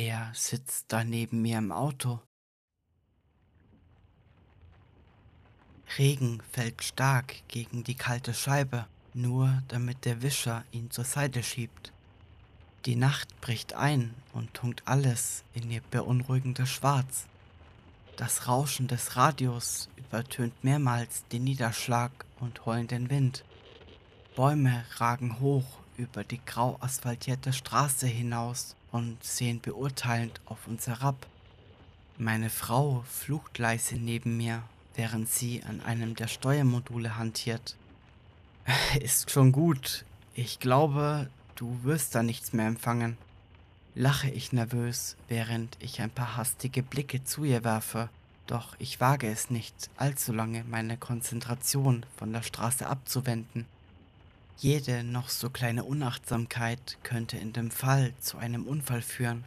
Wer sitzt da neben mir im Auto? Regen fällt stark gegen die kalte Scheibe, nur damit der Wischer ihn zur Seite schiebt. Die Nacht bricht ein und tunkt alles in ihr beunruhigendes Schwarz. Das Rauschen des Radios übertönt mehrmals den Niederschlag und heulenden Wind. Bäume ragen hoch über die grau asphaltierte Straße hinaus und sehen beurteilend auf uns herab. Meine Frau flucht leise neben mir, während sie an einem der Steuermodule hantiert. Ist schon gut. Ich glaube, du wirst da nichts mehr empfangen. Lache ich nervös, während ich ein paar hastige Blicke zu ihr werfe, doch ich wage es nicht, allzu lange meine Konzentration von der Straße abzuwenden. Jede noch so kleine Unachtsamkeit könnte in dem Fall zu einem Unfall führen.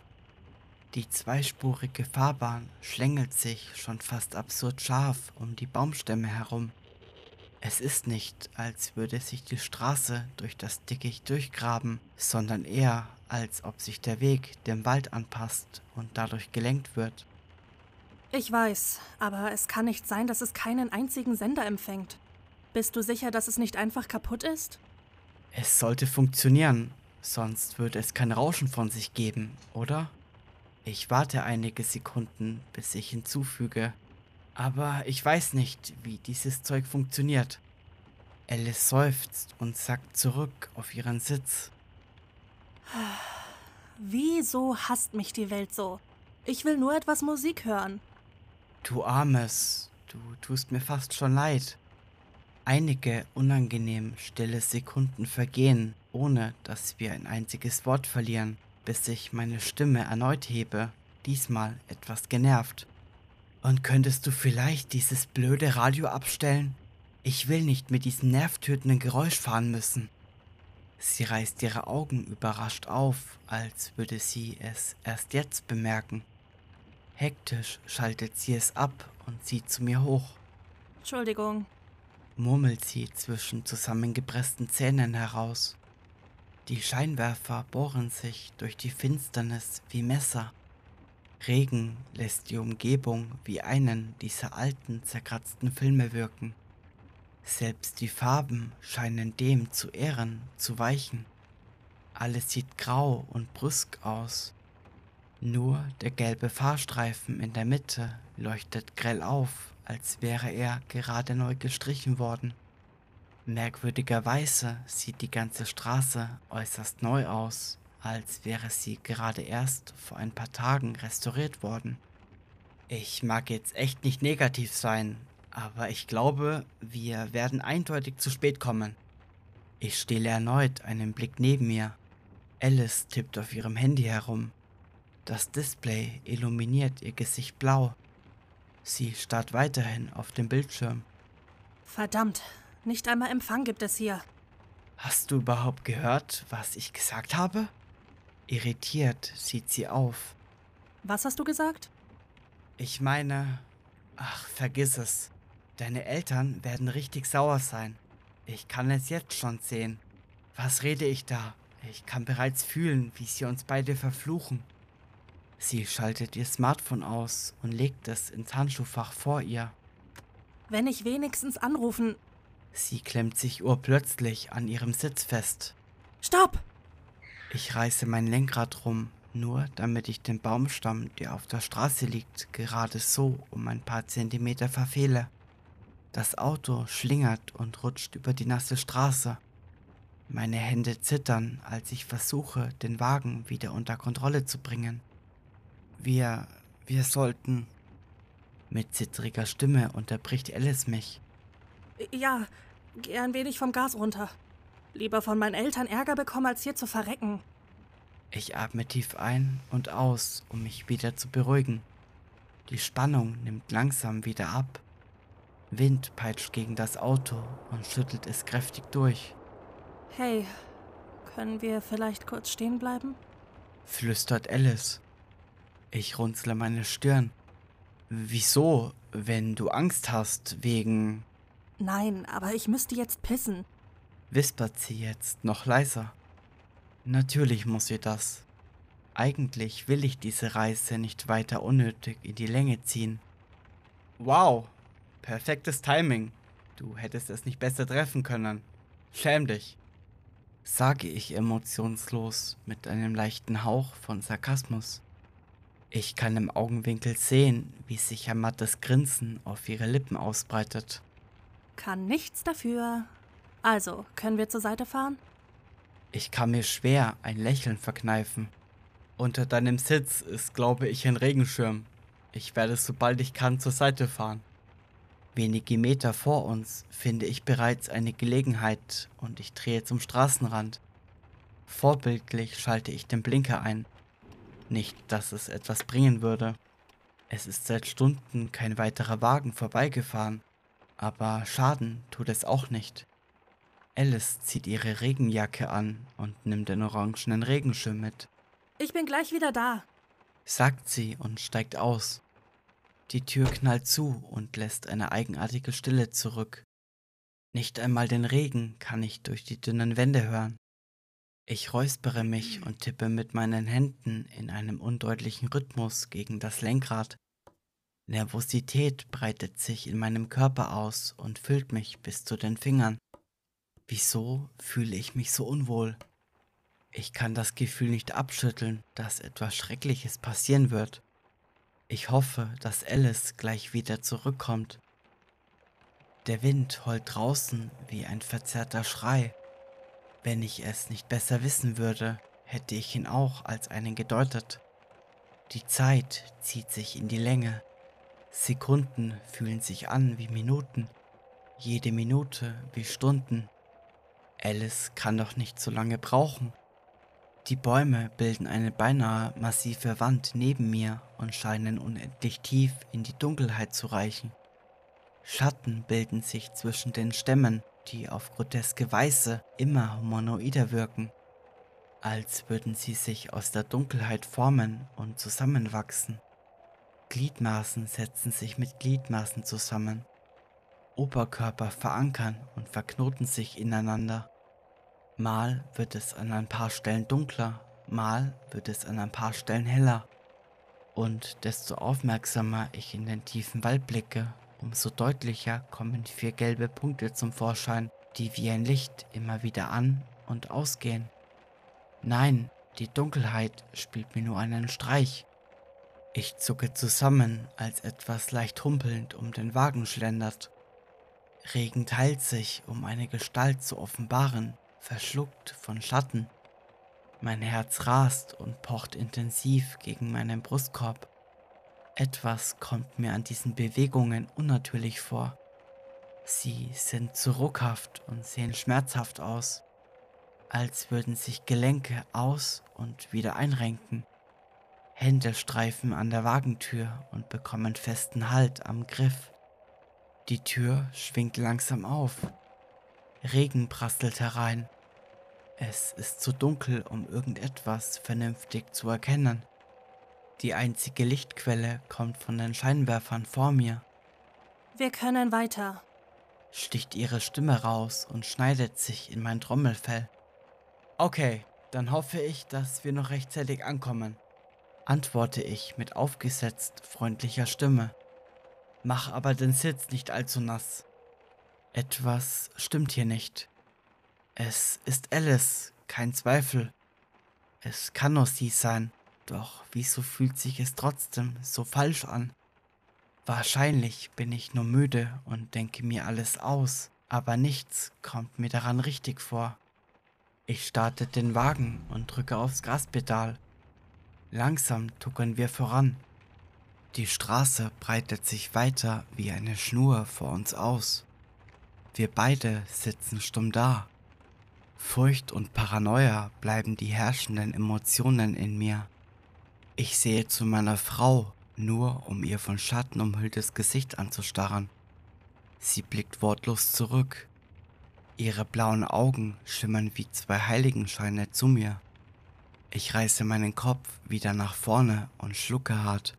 Die zweispurige Fahrbahn schlängelt sich schon fast absurd scharf um die Baumstämme herum. Es ist nicht, als würde sich die Straße durch das Dickicht durchgraben, sondern eher, als ob sich der Weg dem Wald anpasst und dadurch gelenkt wird. Ich weiß, aber es kann nicht sein, dass es keinen einzigen Sender empfängt. Bist du sicher, dass es nicht einfach kaputt ist? Es sollte funktionieren, sonst würde es kein Rauschen von sich geben, oder? Ich warte einige Sekunden, bis ich hinzufüge. Aber ich weiß nicht, wie dieses Zeug funktioniert. Alice seufzt und sackt zurück auf ihren Sitz. Wieso hasst mich die Welt so? Ich will nur etwas Musik hören. Du Armes, du tust mir fast schon leid. Einige unangenehm stille Sekunden vergehen, ohne dass wir ein einziges Wort verlieren, bis ich meine Stimme erneut hebe, diesmal etwas genervt. Und könntest du vielleicht dieses blöde Radio abstellen? Ich will nicht mit diesem nervtötenden Geräusch fahren müssen. Sie reißt ihre Augen überrascht auf, als würde sie es erst jetzt bemerken. Hektisch schaltet sie es ab und zieht zu mir hoch. Entschuldigung, murmelt sie zwischen zusammengepressten Zähnen heraus. Die Scheinwerfer bohren sich durch die Finsternis wie Messer. Regen lässt die Umgebung wie einen dieser alten, zerkratzten Filme wirken. Selbst die Farben scheinen dem zu Ehren zu weichen. Alles sieht grau und brüsk aus. Nur der gelbe Fahrstreifen in der Mitte leuchtet grell auf als wäre er gerade neu gestrichen worden. Merkwürdigerweise sieht die ganze Straße äußerst neu aus, als wäre sie gerade erst vor ein paar Tagen restauriert worden. Ich mag jetzt echt nicht negativ sein, aber ich glaube, wir werden eindeutig zu spät kommen. Ich stehle erneut einen Blick neben mir. Alice tippt auf ihrem Handy herum. Das Display illuminiert ihr Gesicht blau. Sie starrt weiterhin auf dem Bildschirm. Verdammt, nicht einmal Empfang gibt es hier. Hast du überhaupt gehört, was ich gesagt habe? Irritiert sieht sie auf. Was hast du gesagt? Ich meine, ach, vergiss es. Deine Eltern werden richtig sauer sein. Ich kann es jetzt schon sehen. Was rede ich da? Ich kann bereits fühlen, wie sie uns beide verfluchen. Sie schaltet ihr Smartphone aus und legt es ins Handschuhfach vor ihr. Wenn ich wenigstens anrufen. Sie klemmt sich urplötzlich an ihrem Sitz fest. Stopp! Ich reiße mein Lenkrad rum, nur damit ich den Baumstamm, der auf der Straße liegt, gerade so um ein paar Zentimeter verfehle. Das Auto schlingert und rutscht über die nasse Straße. Meine Hände zittern, als ich versuche, den Wagen wieder unter Kontrolle zu bringen. Wir, wir sollten. Mit zittriger Stimme unterbricht Alice mich. Ja, geh ein wenig vom Gas runter. Lieber von meinen Eltern Ärger bekommen, als hier zu verrecken. Ich atme tief ein und aus, um mich wieder zu beruhigen. Die Spannung nimmt langsam wieder ab. Wind peitscht gegen das Auto und schüttelt es kräftig durch. Hey, können wir vielleicht kurz stehen bleiben? flüstert Alice. Ich runzle meine Stirn. Wieso, wenn du Angst hast wegen... Nein, aber ich müsste jetzt pissen, wispert sie jetzt noch leiser. Natürlich muss sie das. Eigentlich will ich diese Reise nicht weiter unnötig in die Länge ziehen. Wow, perfektes Timing. Du hättest es nicht besser treffen können. Schäm dich, sage ich emotionslos mit einem leichten Hauch von Sarkasmus. Ich kann im Augenwinkel sehen, wie sich ein mattes Grinsen auf ihre Lippen ausbreitet. Kann nichts dafür. Also, können wir zur Seite fahren? Ich kann mir schwer ein Lächeln verkneifen. Unter deinem Sitz ist, glaube ich, ein Regenschirm. Ich werde, sobald ich kann, zur Seite fahren. Wenige Meter vor uns finde ich bereits eine Gelegenheit und ich drehe zum Straßenrand. Vorbildlich schalte ich den Blinker ein. Nicht, dass es etwas bringen würde. Es ist seit Stunden kein weiterer Wagen vorbeigefahren, aber Schaden tut es auch nicht. Alice zieht ihre Regenjacke an und nimmt den orangenen Regenschirm mit. Ich bin gleich wieder da, sagt sie und steigt aus. Die Tür knallt zu und lässt eine eigenartige Stille zurück. Nicht einmal den Regen kann ich durch die dünnen Wände hören. Ich räuspere mich und tippe mit meinen Händen in einem undeutlichen Rhythmus gegen das Lenkrad. Nervosität breitet sich in meinem Körper aus und füllt mich bis zu den Fingern. Wieso fühle ich mich so unwohl? Ich kann das Gefühl nicht abschütteln, dass etwas Schreckliches passieren wird. Ich hoffe, dass Alice gleich wieder zurückkommt. Der Wind heult draußen wie ein verzerrter Schrei. Wenn ich es nicht besser wissen würde, hätte ich ihn auch als einen gedeutet. Die Zeit zieht sich in die Länge. Sekunden fühlen sich an wie Minuten, jede Minute wie Stunden. Alice kann doch nicht so lange brauchen. Die Bäume bilden eine beinahe massive Wand neben mir und scheinen unendlich tief in die Dunkelheit zu reichen. Schatten bilden sich zwischen den Stämmen die auf groteske Weise immer humanoider wirken, als würden sie sich aus der Dunkelheit formen und zusammenwachsen. Gliedmaßen setzen sich mit Gliedmaßen zusammen. Oberkörper verankern und verknoten sich ineinander. Mal wird es an ein paar Stellen dunkler, mal wird es an ein paar Stellen heller. Und desto aufmerksamer ich in den tiefen Wald blicke, Umso deutlicher kommen vier gelbe Punkte zum Vorschein, die wie ein Licht immer wieder an und ausgehen. Nein, die Dunkelheit spielt mir nur einen Streich. Ich zucke zusammen, als etwas leicht humpelnd um den Wagen schlendert. Regen teilt sich, um eine Gestalt zu offenbaren, verschluckt von Schatten. Mein Herz rast und pocht intensiv gegen meinen Brustkorb. Etwas kommt mir an diesen Bewegungen unnatürlich vor. Sie sind zu ruckhaft und sehen schmerzhaft aus, als würden sich Gelenke aus und wieder einrenken. Hände streifen an der Wagentür und bekommen festen Halt am Griff. Die Tür schwingt langsam auf. Regen prasselt herein. Es ist zu dunkel, um irgendetwas vernünftig zu erkennen. Die einzige Lichtquelle kommt von den Scheinwerfern vor mir. Wir können weiter, sticht ihre Stimme raus und schneidet sich in mein Trommelfell. Okay, dann hoffe ich, dass wir noch rechtzeitig ankommen, antworte ich mit aufgesetzt freundlicher Stimme. Mach aber den Sitz nicht allzu nass. Etwas stimmt hier nicht. Es ist Alice, kein Zweifel. Es kann nur sie sein. Doch wieso fühlt sich es trotzdem so falsch an? Wahrscheinlich bin ich nur müde und denke mir alles aus, aber nichts kommt mir daran richtig vor. Ich starte den Wagen und drücke aufs Gaspedal. Langsam tuckern wir voran. Die Straße breitet sich weiter wie eine Schnur vor uns aus. Wir beide sitzen stumm da. Furcht und Paranoia bleiben die herrschenden Emotionen in mir. Ich sehe zu meiner Frau, nur um ihr von Schatten umhülltes Gesicht anzustarren. Sie blickt wortlos zurück. Ihre blauen Augen schimmern wie zwei Heiligenscheine zu mir. Ich reiße meinen Kopf wieder nach vorne und schlucke hart.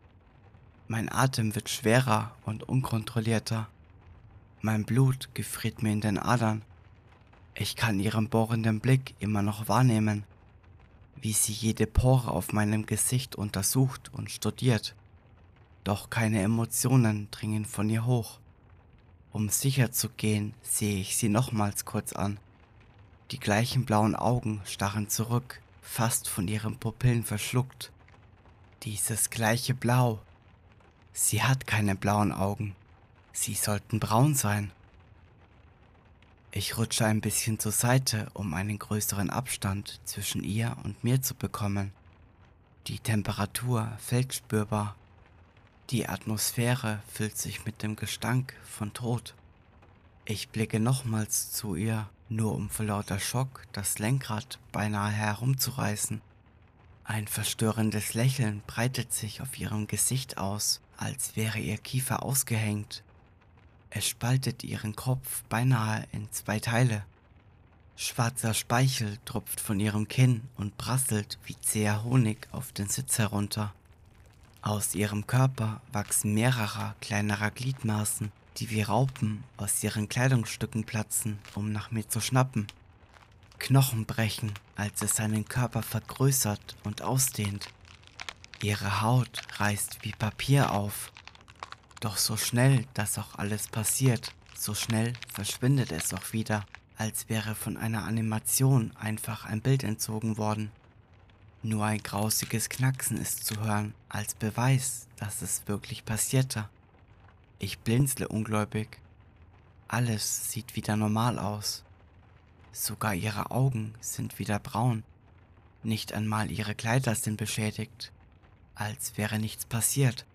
Mein Atem wird schwerer und unkontrollierter. Mein Blut gefriert mir in den Adern. Ich kann ihren bohrenden Blick immer noch wahrnehmen. Wie sie jede Pore auf meinem Gesicht untersucht und studiert. Doch keine Emotionen dringen von ihr hoch. Um sicher zu gehen, sehe ich sie nochmals kurz an. Die gleichen blauen Augen starren zurück, fast von ihren Pupillen verschluckt. Dieses gleiche Blau. Sie hat keine blauen Augen. Sie sollten braun sein. Ich rutsche ein bisschen zur Seite, um einen größeren Abstand zwischen ihr und mir zu bekommen. Die Temperatur fällt spürbar. Die Atmosphäre füllt sich mit dem Gestank von Tod. Ich blicke nochmals zu ihr, nur um vor lauter Schock das Lenkrad beinahe herumzureißen. Ein verstörendes Lächeln breitet sich auf ihrem Gesicht aus, als wäre ihr Kiefer ausgehängt es spaltet ihren Kopf beinahe in zwei Teile. Schwarzer Speichel tropft von ihrem Kinn und prasselt wie zäher Honig auf den Sitz herunter. Aus ihrem Körper wachsen mehrere kleinerer Gliedmaßen, die wie Raupen aus ihren Kleidungsstücken platzen, um nach mir zu schnappen. Knochen brechen, als es seinen Körper vergrößert und ausdehnt. Ihre Haut reißt wie Papier auf doch so schnell das auch alles passiert, so schnell verschwindet es auch wieder, als wäre von einer Animation einfach ein Bild entzogen worden. Nur ein grausiges Knacksen ist zu hören, als Beweis, dass es wirklich passierte. Ich blinzle ungläubig. Alles sieht wieder normal aus. Sogar ihre Augen sind wieder braun. Nicht einmal ihre Kleider sind beschädigt, als wäre nichts passiert.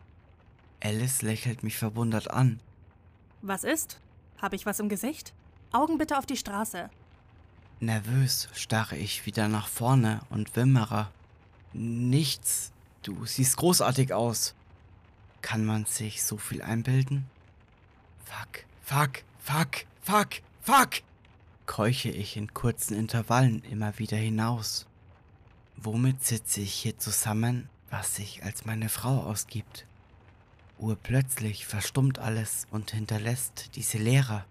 Alice lächelt mich verwundert an. Was ist? Habe ich was im Gesicht? Augen bitte auf die Straße. Nervös starre ich wieder nach vorne und wimmere. Nichts. Du siehst großartig aus. Kann man sich so viel einbilden? Fuck, fuck, fuck, fuck, fuck! keuche ich in kurzen Intervallen immer wieder hinaus. Womit sitze ich hier zusammen, was sich als meine Frau ausgibt? Urplötzlich verstummt alles und hinterlässt diese Leere.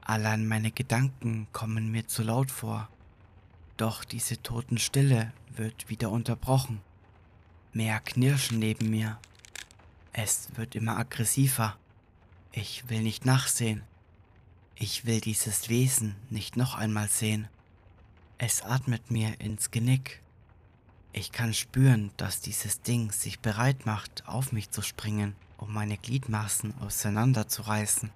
Allein meine Gedanken kommen mir zu laut vor. Doch diese Totenstille wird wieder unterbrochen. Mehr Knirschen neben mir. Es wird immer aggressiver. Ich will nicht nachsehen. Ich will dieses Wesen nicht noch einmal sehen. Es atmet mir ins Genick. Ich kann spüren, dass dieses Ding sich bereit macht, auf mich zu springen, um meine Gliedmaßen auseinanderzureißen.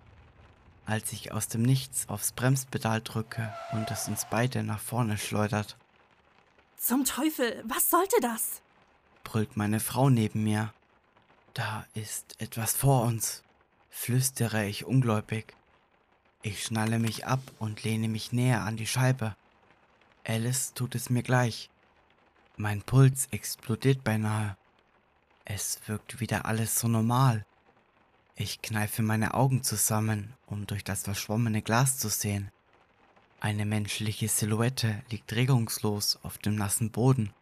Als ich aus dem Nichts aufs Bremspedal drücke und es uns beide nach vorne schleudert. Zum Teufel, was sollte das? brüllt meine Frau neben mir. Da ist etwas vor uns, flüstere ich ungläubig. Ich schnalle mich ab und lehne mich näher an die Scheibe. Alice tut es mir gleich. Mein Puls explodiert beinahe. Es wirkt wieder alles so normal. Ich kneife meine Augen zusammen, um durch das verschwommene Glas zu sehen. Eine menschliche Silhouette liegt regungslos auf dem nassen Boden.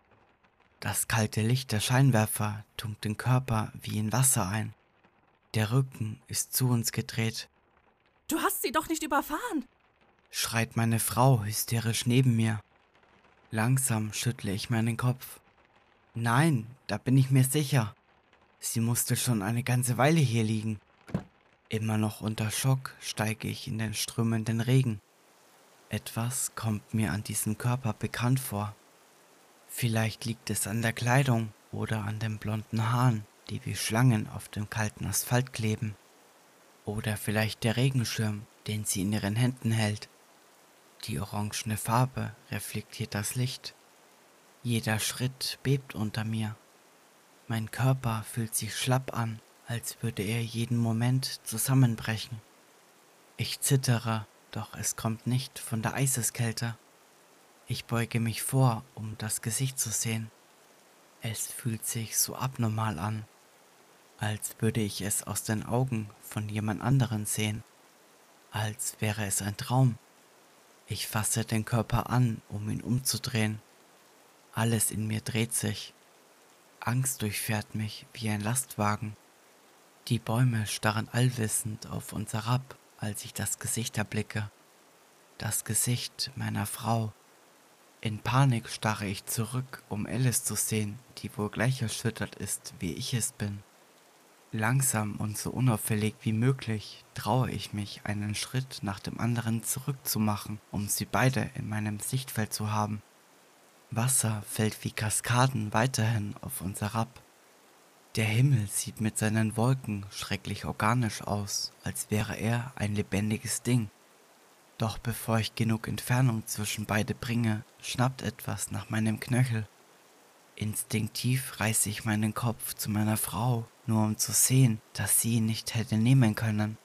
Das kalte Licht der Scheinwerfer tunkt den Körper wie in Wasser ein. Der Rücken ist zu uns gedreht. Du hast sie doch nicht überfahren, schreit meine Frau hysterisch neben mir. Langsam schüttle ich meinen Kopf. Nein, da bin ich mir sicher. Sie musste schon eine ganze Weile hier liegen. Immer noch unter Schock steige ich in den strömenden Regen. Etwas kommt mir an diesem Körper bekannt vor. Vielleicht liegt es an der Kleidung oder an den blonden Haaren, die wie Schlangen auf dem kalten Asphalt kleben. Oder vielleicht der Regenschirm, den sie in ihren Händen hält. Die orangene Farbe reflektiert das Licht. Jeder Schritt bebt unter mir. Mein Körper fühlt sich schlapp an, als würde er jeden Moment zusammenbrechen. Ich zittere, doch es kommt nicht von der Eiseskälte. Ich beuge mich vor, um das Gesicht zu sehen. Es fühlt sich so abnormal an, als würde ich es aus den Augen von jemand anderen sehen, als wäre es ein Traum. Ich fasse den Körper an, um ihn umzudrehen. Alles in mir dreht sich. Angst durchfährt mich wie ein Lastwagen. Die Bäume starren allwissend auf uns herab, als ich das Gesicht erblicke. Das Gesicht meiner Frau. In Panik starre ich zurück, um Alice zu sehen, die wohl gleich erschüttert ist, wie ich es bin. Langsam und so unauffällig wie möglich traue ich mich, einen Schritt nach dem anderen zurückzumachen, um sie beide in meinem Sichtfeld zu haben. Wasser fällt wie Kaskaden weiterhin auf uns herab. Der Himmel sieht mit seinen Wolken schrecklich organisch aus, als wäre er ein lebendiges Ding. Doch bevor ich genug Entfernung zwischen beide bringe, schnappt etwas nach meinem Knöchel. Instinktiv reiße ich meinen Kopf zu meiner Frau, nur um zu sehen, dass sie ihn nicht hätte nehmen können.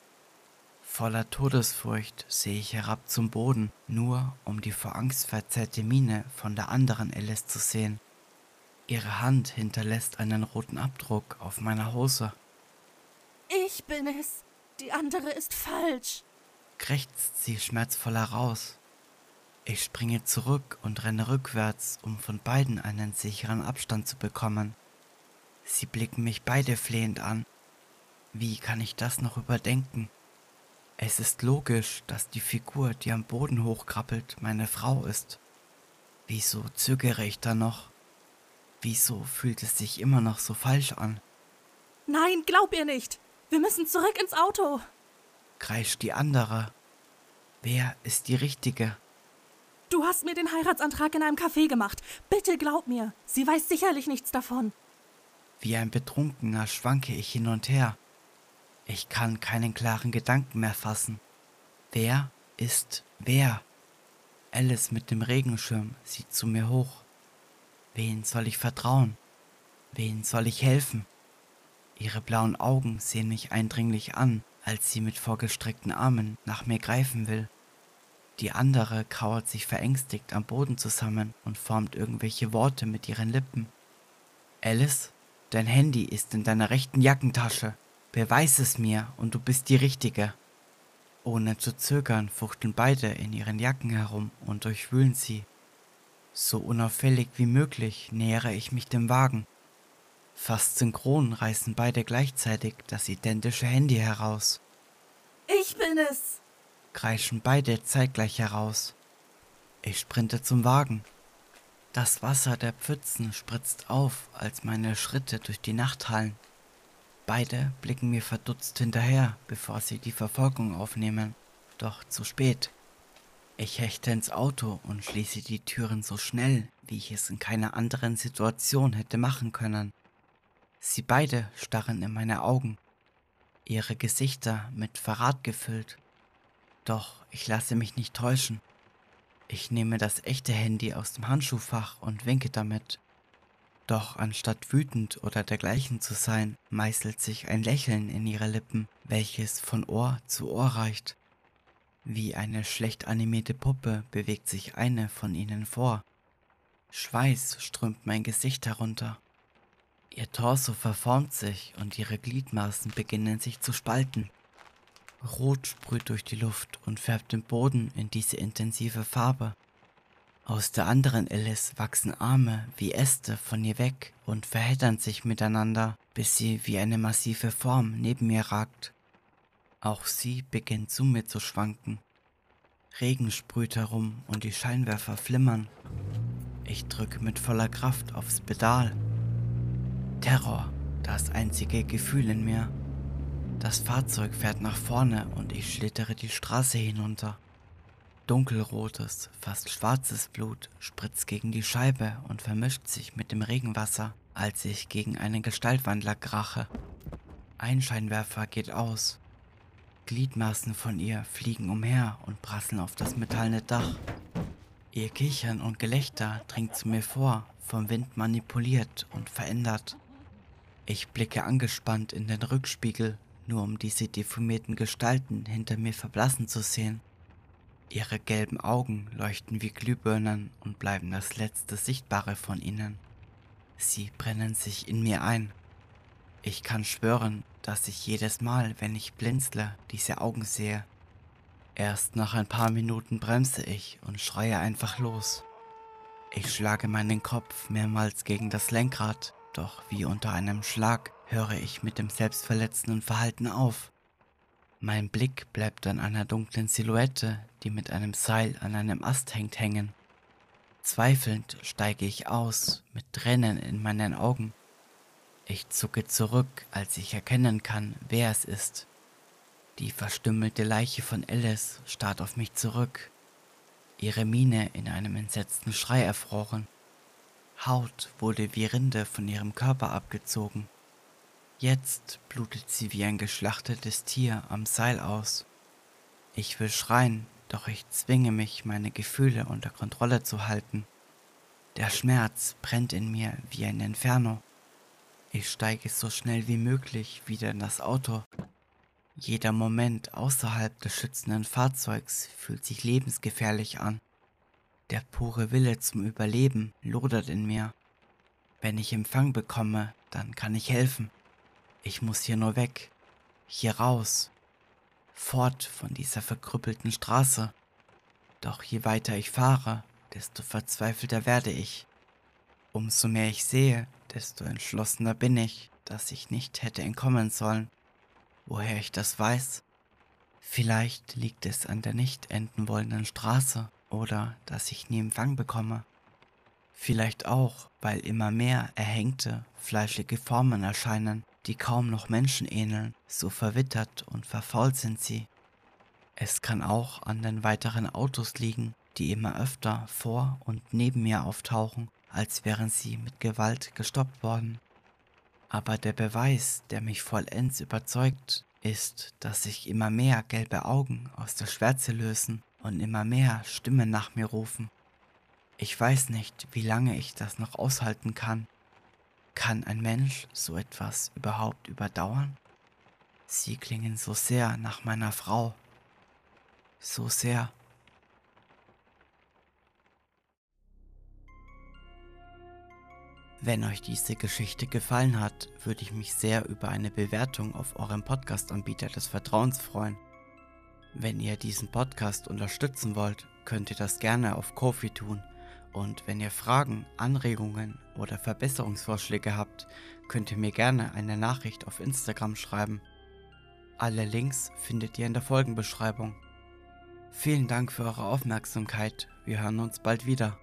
Voller Todesfurcht sehe ich herab zum Boden, nur um die vor Angst verzerrte Miene von der anderen Alice zu sehen. Ihre Hand hinterlässt einen roten Abdruck auf meiner Hose. Ich bin es. Die andere ist falsch krächzt sie schmerzvoll heraus. Ich springe zurück und renne rückwärts, um von beiden einen sicheren Abstand zu bekommen. Sie blicken mich beide flehend an. Wie kann ich das noch überdenken? Es ist logisch, dass die Figur, die am Boden hochkrabbelt, meine Frau ist. Wieso zögere ich da noch? Wieso fühlt es sich immer noch so falsch an? Nein, glaub ihr nicht. Wir müssen zurück ins Auto kreischt die andere. Wer ist die Richtige? Du hast mir den Heiratsantrag in einem Café gemacht. Bitte glaub mir, sie weiß sicherlich nichts davon. Wie ein Betrunkener schwanke ich hin und her. Ich kann keinen klaren Gedanken mehr fassen. Wer ist wer? Alice mit dem Regenschirm sieht zu mir hoch. Wen soll ich vertrauen? Wen soll ich helfen? Ihre blauen Augen sehen mich eindringlich an als sie mit vorgestreckten Armen nach mir greifen will. Die andere kauert sich verängstigt am Boden zusammen und formt irgendwelche Worte mit ihren Lippen. Alice, dein Handy ist in deiner rechten Jackentasche. Beweis es mir und du bist die Richtige. Ohne zu zögern fuchteln beide in ihren Jacken herum und durchwühlen sie. So unauffällig wie möglich nähere ich mich dem Wagen. Fast synchron reißen beide gleichzeitig das identische Handy heraus. Ich bin es! kreischen beide zeitgleich heraus. Ich sprinte zum Wagen. Das Wasser der Pfützen spritzt auf, als meine Schritte durch die Nacht hallen. Beide blicken mir verdutzt hinterher, bevor sie die Verfolgung aufnehmen. Doch zu spät. Ich hechte ins Auto und schließe die Türen so schnell, wie ich es in keiner anderen Situation hätte machen können. Sie beide starren in meine Augen, ihre Gesichter mit Verrat gefüllt. Doch ich lasse mich nicht täuschen. Ich nehme das echte Handy aus dem Handschuhfach und winke damit. Doch anstatt wütend oder dergleichen zu sein, meißelt sich ein Lächeln in ihre Lippen, welches von Ohr zu Ohr reicht. Wie eine schlecht animierte Puppe bewegt sich eine von ihnen vor. Schweiß strömt mein Gesicht herunter. Ihr Torso verformt sich und ihre Gliedmaßen beginnen sich zu spalten. Rot sprüht durch die Luft und färbt den Boden in diese intensive Farbe. Aus der anderen Alice wachsen Arme wie Äste von ihr weg und verheddern sich miteinander, bis sie wie eine massive Form neben mir ragt. Auch sie beginnt zu mir zu schwanken. Regen sprüht herum und die Scheinwerfer flimmern. Ich drücke mit voller Kraft aufs Pedal Terror, das einzige Gefühl in mir. Das Fahrzeug fährt nach vorne und ich schlittere die Straße hinunter. Dunkelrotes, fast schwarzes Blut spritzt gegen die Scheibe und vermischt sich mit dem Regenwasser, als ich gegen einen Gestaltwandler krache. Ein Scheinwerfer geht aus. Gliedmaßen von ihr fliegen umher und prasseln auf das metallene Dach. Ihr Kichern und Gelächter dringt zu mir vor, vom Wind manipuliert und verändert. Ich blicke angespannt in den Rückspiegel, nur um diese deformierten Gestalten hinter mir verblassen zu sehen. Ihre gelben Augen leuchten wie Glühbirnen und bleiben das letzte Sichtbare von ihnen. Sie brennen sich in mir ein. Ich kann schwören, dass ich jedes Mal, wenn ich blinzle, diese Augen sehe. Erst nach ein paar Minuten bremse ich und schreie einfach los. Ich schlage meinen Kopf mehrmals gegen das Lenkrad, doch wie unter einem Schlag höre ich mit dem selbstverletzenden Verhalten auf. Mein Blick bleibt an einer dunklen Silhouette, die mit einem Seil an einem Ast hängt, hängen. Zweifelnd steige ich aus, mit Tränen in meinen Augen. Ich zucke zurück, als ich erkennen kann, wer es ist. Die verstümmelte Leiche von Alice starrt auf mich zurück, ihre Miene in einem entsetzten Schrei erfroren. Haut wurde wie Rinde von ihrem Körper abgezogen. Jetzt blutet sie wie ein geschlachtetes Tier am Seil aus. Ich will schreien, doch ich zwinge mich, meine Gefühle unter Kontrolle zu halten. Der Schmerz brennt in mir wie ein Inferno. Ich steige so schnell wie möglich wieder in das Auto. Jeder Moment außerhalb des schützenden Fahrzeugs fühlt sich lebensgefährlich an. Der pure Wille zum Überleben lodert in mir. Wenn ich Empfang bekomme, dann kann ich helfen. Ich muss hier nur weg, hier raus, fort von dieser verkrüppelten Straße. Doch je weiter ich fahre, desto verzweifelter werde ich. Umso mehr ich sehe, desto entschlossener bin ich, dass ich nicht hätte entkommen sollen. Woher ich das weiß? Vielleicht liegt es an der nicht enden wollenden Straße oder dass ich nie Empfang bekomme. Vielleicht auch, weil immer mehr erhängte, fleischige Formen erscheinen, die kaum noch Menschen ähneln, so verwittert und verfault sind sie. Es kann auch an den weiteren Autos liegen, die immer öfter vor und neben mir auftauchen, als wären sie mit Gewalt gestoppt worden. Aber der Beweis, der mich vollends überzeugt, ist, dass sich immer mehr gelbe Augen aus der Schwärze lösen und immer mehr Stimmen nach mir rufen. Ich weiß nicht, wie lange ich das noch aushalten kann, kann ein Mensch so etwas überhaupt überdauern? Sie klingen so sehr nach meiner Frau. So sehr. Wenn euch diese Geschichte gefallen hat, würde ich mich sehr über eine Bewertung auf eurem Podcast-Anbieter des Vertrauens freuen. Wenn ihr diesen Podcast unterstützen wollt, könnt ihr das gerne auf Kofi tun. Und wenn ihr Fragen, Anregungen oder Verbesserungsvorschläge habt, könnt ihr mir gerne eine Nachricht auf Instagram schreiben. Alle Links findet ihr in der Folgenbeschreibung. Vielen Dank für eure Aufmerksamkeit. Wir hören uns bald wieder.